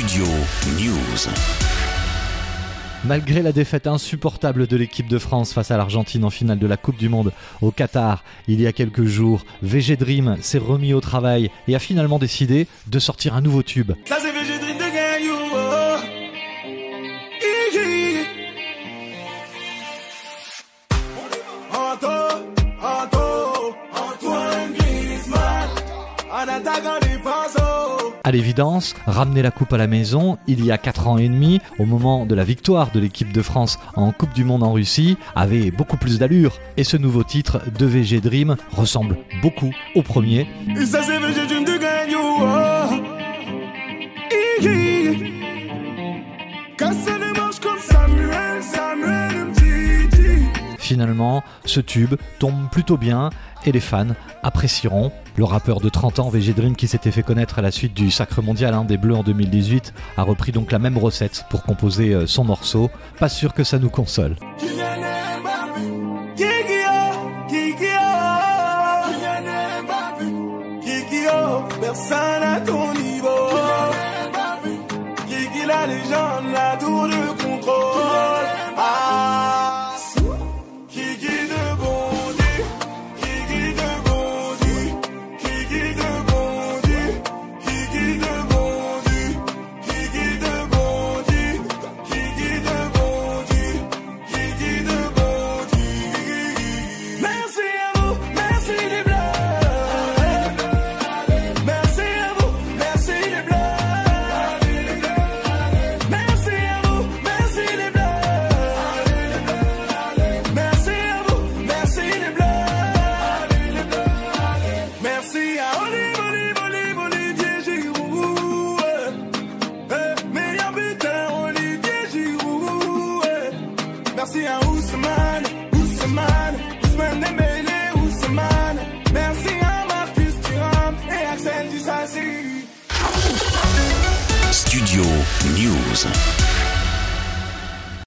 Studio News. Malgré la défaite insupportable de l'équipe de France face à l'Argentine en finale de la Coupe du Monde au Qatar il y a quelques jours, VG Dream s'est remis au travail et a finalement décidé de sortir un nouveau tube. Ça c'est VG Dream de gang, you, oh. Igi. Anto, Anto, Antoine Griezmann, en attaquant défense. À l'évidence, ramener la coupe à la maison il y a 4 ans et demi, au moment de la victoire de l'équipe de France en Coupe du Monde en Russie, avait beaucoup plus d'allure. Et ce nouveau titre de VG Dream ressemble beaucoup au premier. Finalement, ce tube tombe plutôt bien et les fans apprécieront. Le rappeur de 30 ans, VG qui s'était fait connaître à la suite du Sacre Mondial hein, des Bleus en 2018, a repris donc la même recette pour composer euh, son morceau. Pas sûr que ça nous console. Merci à Ousmane, Ousmane, Ousmane Dembélé, Ousmane. Merci à Marcus Thuram et Axel Dissassi. Studio News.